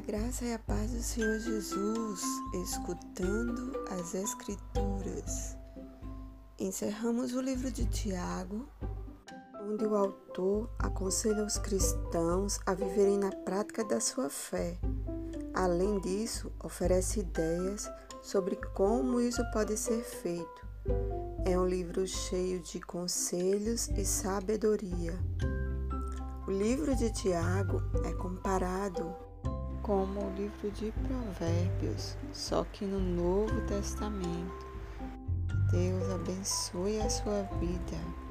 graça e a paz do Senhor Jesus, escutando as Escrituras. Encerramos o livro de Tiago, onde o autor aconselha os cristãos a viverem na prática da sua fé. Além disso, oferece ideias sobre como isso pode ser feito. É um livro cheio de conselhos e sabedoria. O livro de Tiago é comparado como o livro de Provérbios, só que no Novo Testamento. Deus abençoe a sua vida.